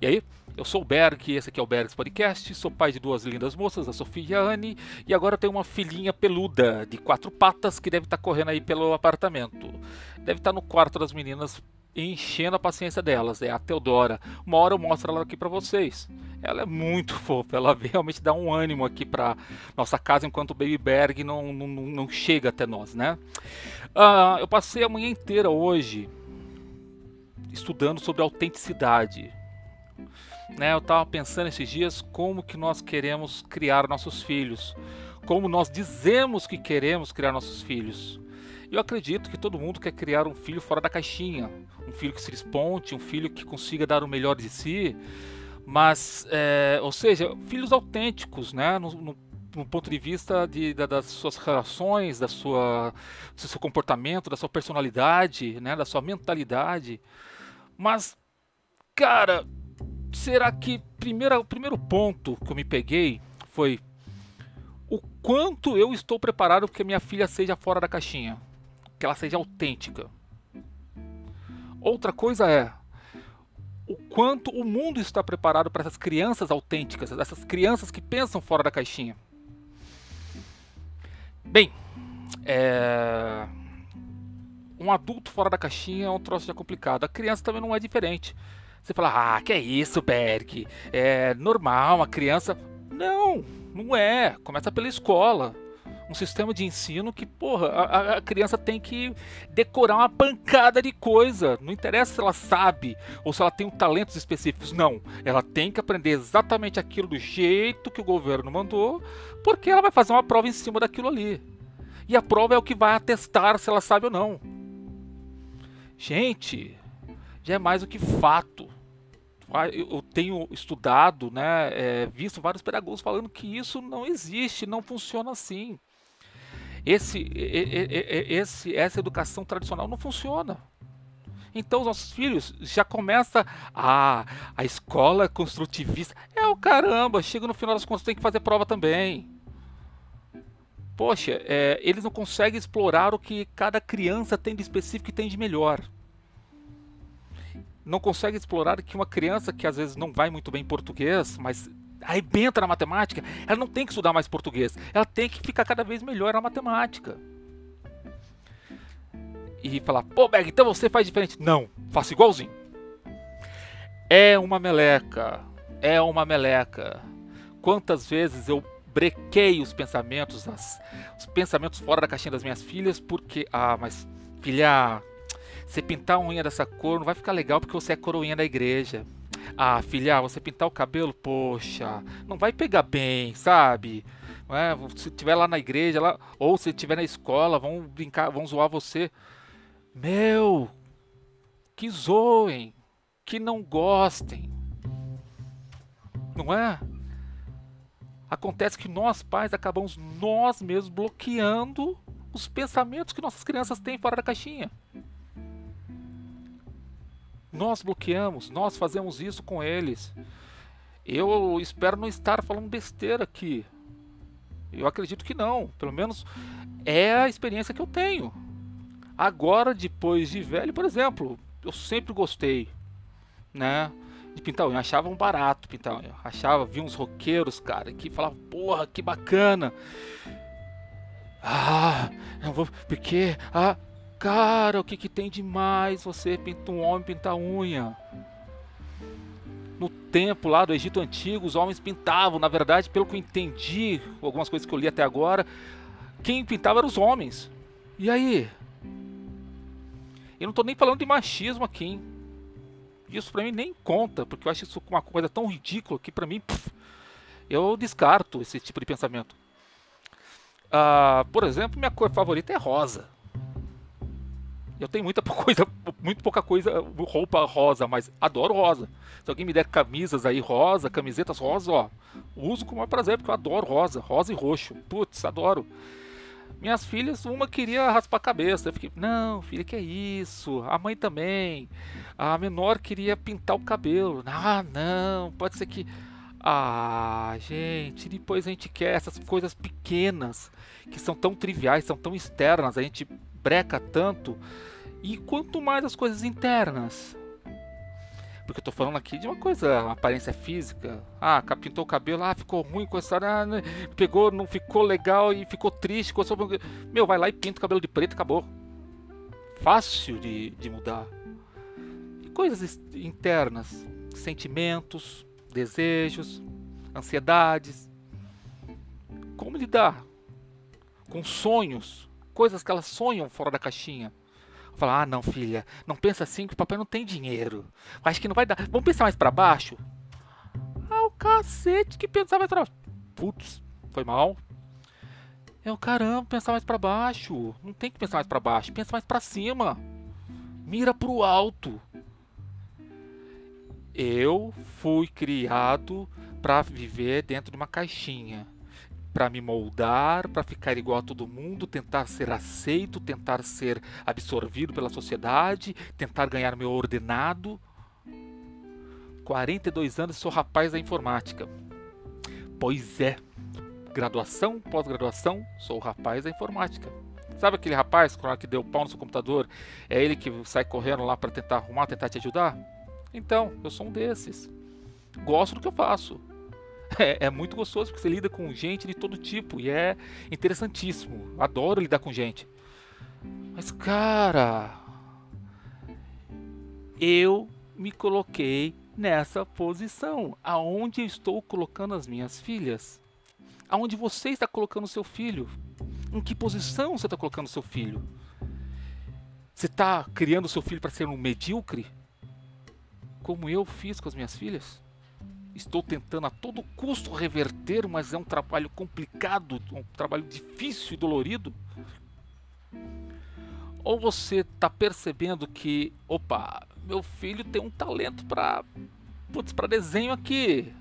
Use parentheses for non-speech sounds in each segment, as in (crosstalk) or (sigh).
E aí, eu sou o Berg, esse aqui é o Bergs Podcast, sou pai de duas lindas moças, a Sofia e a Anne, e agora tenho uma filhinha peluda de quatro patas que deve estar tá correndo aí pelo apartamento. Deve estar tá no quarto das meninas enchendo a paciência delas, é a Teodora. Uma hora eu mostro ela aqui para vocês. Ela é muito (laughs) fofa, ela realmente dá um ânimo aqui para nossa casa enquanto o Baby Berg não, não, não chega até nós, né? Uh, eu passei a manhã inteira hoje estudando sobre autenticidade. Né, eu estava pensando esses dias como que nós queremos criar nossos filhos, como nós dizemos que queremos criar nossos filhos. Eu acredito que todo mundo quer criar um filho fora da caixinha, um filho que se responde, um filho que consiga dar o melhor de si, mas, é, ou seja, filhos autênticos, né, no, no, no ponto de vista de, da, das suas relações, da sua, do seu comportamento, da sua personalidade, né, da sua mentalidade. Mas, cara, será que primeira, o primeiro ponto que eu me peguei foi o quanto eu estou preparado para que minha filha seja fora da caixinha, que ela seja autêntica. Outra coisa é o quanto o mundo está preparado para essas crianças autênticas, essas crianças que pensam fora da caixinha. Bem, é um adulto fora da caixinha é um troço já complicado. A criança também não é diferente. Você fala, ah, que é isso, Berg? É normal, uma criança. Não, não é. Começa pela escola. Um sistema de ensino que, porra, a, a criança tem que decorar uma pancada de coisa. Não interessa se ela sabe ou se ela tem um talentos específicos. Não. Ela tem que aprender exatamente aquilo do jeito que o governo mandou, porque ela vai fazer uma prova em cima daquilo ali. E a prova é o que vai atestar se ela sabe ou não. Gente, já é mais do que fato. Ah, eu tenho estudado, né, é, visto vários pedagogos falando que isso não existe, não funciona assim. Esse, esse, essa educação tradicional não funciona. Então os nossos filhos já começa a a escola construtivista é o caramba. Chega no final das contas tem que fazer prova também. Poxa, é, eles não conseguem explorar o que cada criança tem de específico e tem de melhor. Não conseguem explorar que uma criança que às vezes não vai muito bem em português, mas arrebenta na matemática, ela não tem que estudar mais português, ela tem que ficar cada vez melhor na matemática. E falar, pô, Berg, então você faz diferente. Não, faço igualzinho. É uma meleca, é uma meleca. Quantas vezes eu brequei os pensamentos, as, os pensamentos fora da caixinha das minhas filhas, porque, ah, mas filha, você pintar a unha dessa cor não vai ficar legal porque você é coroinha da igreja. Ah, filha, você pintar o cabelo, poxa, não vai pegar bem, sabe? É? Se tiver lá na igreja, lá, ou se tiver na escola, vão brincar, vão zoar você. Meu, que zoem, que não gostem. Não é? Acontece que nós pais acabamos nós mesmos bloqueando os pensamentos que nossas crianças têm fora da caixinha. Nós bloqueamos, nós fazemos isso com eles. Eu espero não estar falando besteira aqui. Eu acredito que não. Pelo menos é a experiência que eu tenho. Agora, depois de velho, por exemplo, eu sempre gostei, né? de pintar unha. Achava um barato pintar unha. Achava, vi uns roqueiros, cara, que falavam, porra, que bacana. Ah, não vou. Porque. Ah, cara, o que, que tem de mais você pintar um homem pintar unha? No tempo lá do Egito Antigo, os homens pintavam. Na verdade, pelo que eu entendi, algumas coisas que eu li até agora, quem pintava eram os homens. E aí? Eu não tô nem falando de machismo aqui, hein? Isso para mim nem conta, porque eu acho isso uma coisa tão ridícula que para mim eu descarto esse tipo de pensamento. Uh, por exemplo, minha cor favorita é rosa. Eu tenho muita (laughs) coisa, muito pouca coisa, roupa rosa, mas adoro rosa. Se alguém me der camisas aí rosa, camisetas rosa, ó, uso com o maior prazer, porque eu adoro rosa, rosa e roxo. Putz, adoro. Minhas filhas, uma queria raspar a cabeça. Eu fiquei, não, filha, que é isso? A mãe também. A menor queria pintar o cabelo. Ah, não, pode ser que. Ah, gente, depois a gente quer essas coisas pequenas que são tão triviais, são tão externas, a gente breca tanto. E quanto mais as coisas internas. Porque eu tô falando aqui de uma coisa, uma aparência física. Ah, pintou o cabelo, ah, ficou ruim com essa. Ah, né, pegou, não ficou legal e ficou triste. Com essa... Meu, vai lá e pinta o cabelo de preto acabou. Fácil de, de mudar. E coisas internas, sentimentos, desejos, ansiedades. Como lidar com sonhos, coisas que elas sonham fora da caixinha. Falar, ah, não, filha, não pensa assim que o papai não tem dinheiro. Acho que não vai dar. Vamos pensar mais para baixo? Ah, o cacete que pensava mais pra Putz, foi mal. É o caramba, pensar mais para baixo. Não tem que pensar mais para baixo, pensa mais para cima. Mira pro alto. Eu fui criado para viver dentro de uma caixinha para me moldar, para ficar igual a todo mundo, tentar ser aceito, tentar ser absorvido pela sociedade, tentar ganhar meu ordenado. 42 anos sou rapaz da informática. Pois é, graduação, pós-graduação, sou rapaz da informática. Sabe aquele rapaz que deu pau no seu computador? É ele que sai correndo lá para tentar arrumar, tentar te ajudar? Então, eu sou um desses. Gosto do que eu faço. (laughs) é, é, muito gostoso porque você lida com gente de todo tipo e é interessantíssimo. Adoro lidar com gente. Mas, cara, eu me coloquei nessa posição. Aonde eu estou colocando as minhas filhas? Aonde você está colocando seu filho? Em que posição você está colocando seu filho? Você está criando seu filho para ser um medíocre? Como eu fiz com as minhas filhas? Estou tentando a todo custo reverter, mas é um trabalho complicado, um trabalho difícil e dolorido. Ou você está percebendo que, opa, meu filho tem um talento para para desenho aqui.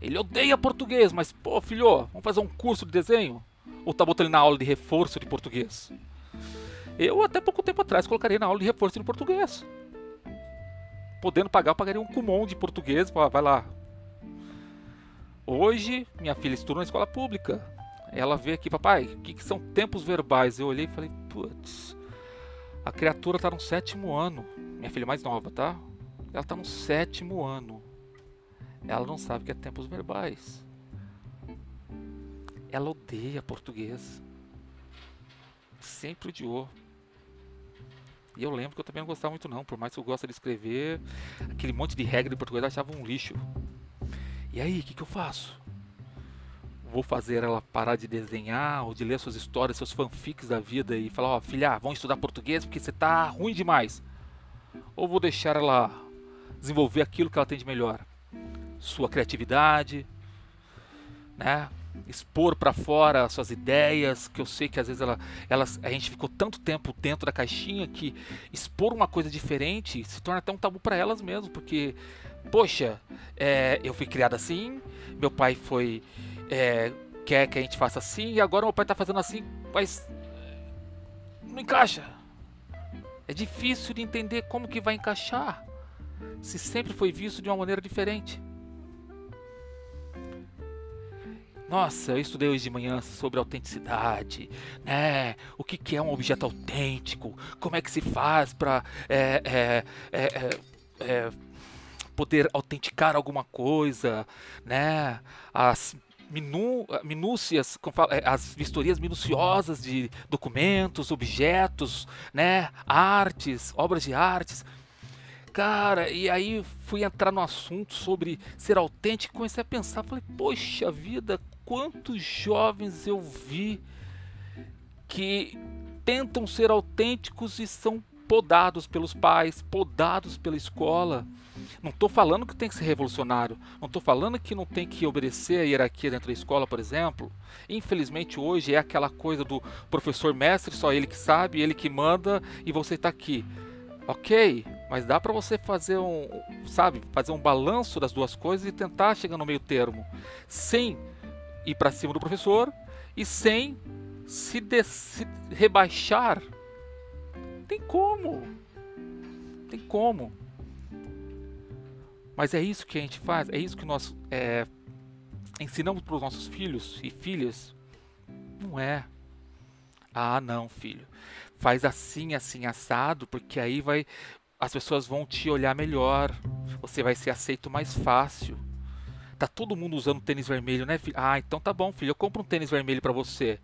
Ele odeia português, mas pô, filho, vamos fazer um curso de desenho? Ou tá botando ele na aula de reforço de português? Eu até pouco tempo atrás colocaria na aula de reforço de português. Podendo pagar, eu pagaria um Kumon de português, vai lá, Hoje, minha filha estuda na escola pública. Ela vê aqui, papai, o que, que, são tempos verbais? Eu olhei e falei, putz, a criatura está no sétimo ano. Minha filha mais nova, tá? Ela está no sétimo ano. Ela não sabe o que é tempos verbais. Ela odeia português. Sempre odiou. E eu lembro que eu também não gostava muito não, por mais que eu goste de escrever, aquele monte de regra de português eu achava um lixo. E aí, o que, que eu faço? Vou fazer ela parar de desenhar ou de ler suas histórias, seus fanfics da vida e falar: Ó, oh, filha, vamos estudar português porque você tá ruim demais. Ou vou deixar ela desenvolver aquilo que ela tem de melhor? Sua criatividade, né? expor para fora suas ideias, que eu sei que às vezes ela, elas, a gente ficou tanto tempo dentro da caixinha que expor uma coisa diferente se torna até um tabu para elas mesmo, porque poxa, é, eu fui criado assim, meu pai foi é, quer que a gente faça assim e agora meu pai está fazendo assim, mas não encaixa. É difícil de entender como que vai encaixar se sempre foi visto de uma maneira diferente. Nossa, eu estudei hoje de manhã sobre autenticidade, né? O que, que é um objeto autêntico? Como é que se faz para é, é, é poder autenticar alguma coisa, né? As minu, minúcias, é, as vistorias minuciosas de documentos, objetos, né? Artes, obras de artes. Cara, e aí fui entrar no assunto sobre ser autêntico, comecei a pensar, falei, poxa vida, quantos jovens eu vi que tentam ser autênticos e são podados pelos pais, podados pela escola. Não estou falando que tem que ser revolucionário, não estou falando que não tem que obedecer a hierarquia dentro da escola, por exemplo. Infelizmente hoje é aquela coisa do professor mestre, só ele que sabe, ele que manda e você está aqui. Ok, mas dá para você fazer um, sabe, fazer um balanço das duas coisas e tentar chegar no meio termo, sem ir para cima do professor e sem se, de, se rebaixar tem como. Tem como. Mas é isso que a gente faz, é isso que nós é, ensinamos para os nossos filhos e filhas. Não é. Ah, não, filho. Faz assim, assim, assado, porque aí vai as pessoas vão te olhar melhor, você vai ser aceito mais fácil. Tá todo mundo usando tênis vermelho, né, filho? Ah, então tá bom, filho, eu compro um tênis vermelho para você.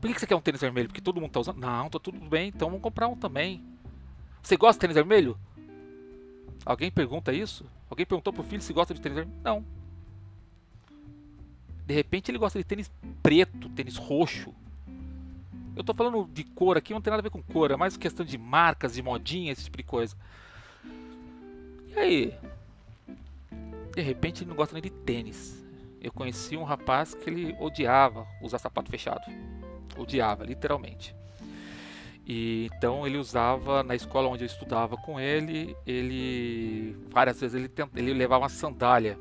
Por que você quer um tênis vermelho? Porque todo mundo tá usando? Não, tá tudo bem, então vamos comprar um também. Você gosta de tênis vermelho? Alguém pergunta isso? Alguém perguntou pro filho se gosta de tênis vermelho? Não. De repente ele gosta de tênis preto, tênis roxo. Eu tô falando de cor aqui, não tem nada a ver com cor, é mais questão de marcas, de modinha, esse tipo de coisa. E aí? De repente ele não gosta nem de tênis. Eu conheci um rapaz que ele odiava usar sapato fechado. Odiava, literalmente. E então ele usava na escola onde eu estudava com ele, ele várias vezes ele, tenta, ele levava uma sandália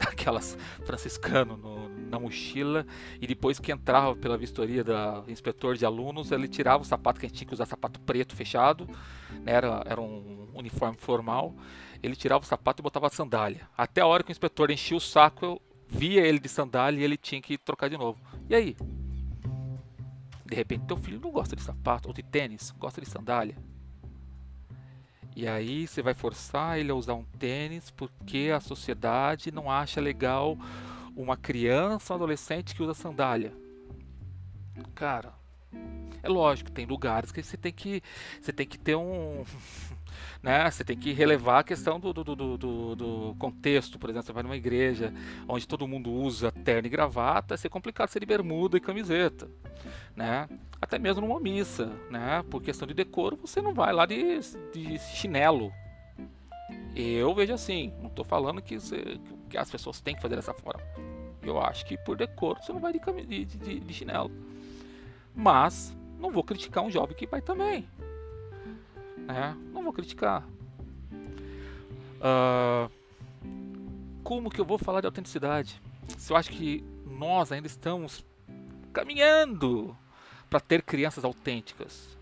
(laughs) aquelas franciscano no, na mochila e depois que entrava pela vistoria da inspetor de alunos, ele tirava o sapato, que a gente tinha que usar sapato preto fechado, né, era, era um uniforme formal, ele tirava o sapato e botava a sandália. Até a hora que o inspetor enchia o saco, eu via ele de sandália e ele tinha que trocar de novo. E aí? De repente teu filho não gosta de sapato ou de tênis, gosta de sandália. E aí você vai forçar ele a usar um tênis porque a sociedade não acha legal uma criança, um adolescente que usa sandália. Cara, é lógico, tem lugares que você tem que você tem que ter um (laughs) né? Você tem que relevar a questão do, do, do, do, do contexto. Por exemplo, você vai numa igreja onde todo mundo usa terno e gravata, é ser complicado ser de bermuda e camiseta, né? Até mesmo numa missa, né? Por questão de decoro, você não vai lá de, de chinelo. Eu vejo assim, não estou falando que, você, que as pessoas têm que fazer dessa forma. Eu acho que por decoro você não vai de, de, de, de chinelo. Mas não vou criticar um jovem que vai também. Né? Vou criticar. Uh, como que eu vou falar de autenticidade? Se eu acho que nós ainda estamos caminhando para ter crianças autênticas.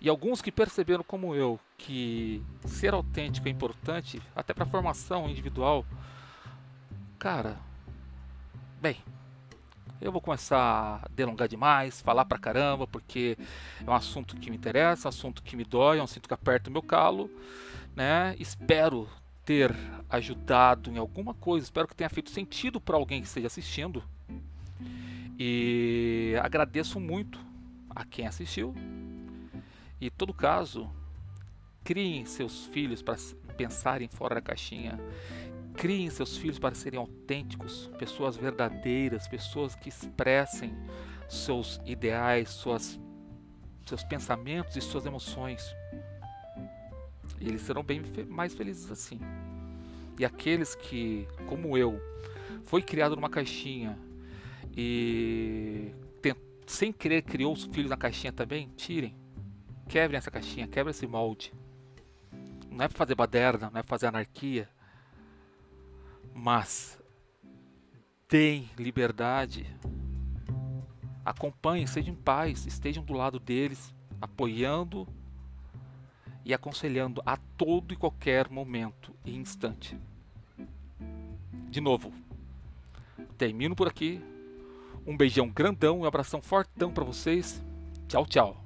E alguns que perceberam como eu que ser autêntico é importante até para a formação individual. Cara, bem, eu vou começar a delongar demais, falar pra caramba, porque é um assunto que me interessa, um assunto que me dói, é um assunto que aperta o meu calo, né? Espero ter ajudado em alguma coisa, espero que tenha feito sentido para alguém que esteja assistindo. E agradeço muito a quem assistiu. E todo caso, criem seus filhos para pensarem fora da caixinha Criem seus filhos para serem autênticos, pessoas verdadeiras, pessoas que expressem seus ideais, suas, seus pensamentos e suas emoções. E eles serão bem mais felizes assim. E aqueles que, como eu, foi criado numa caixinha e sem querer criou os filhos na caixinha também, tirem. Quebrem essa caixinha, quebrem esse molde. Não é para fazer baderna, não é para fazer anarquia, mas deem liberdade. Acompanhem, sejam em paz, estejam do lado deles, apoiando e aconselhando a todo e qualquer momento e instante. De novo, termino por aqui. Um beijão grandão, um abração fortão para vocês. Tchau, tchau.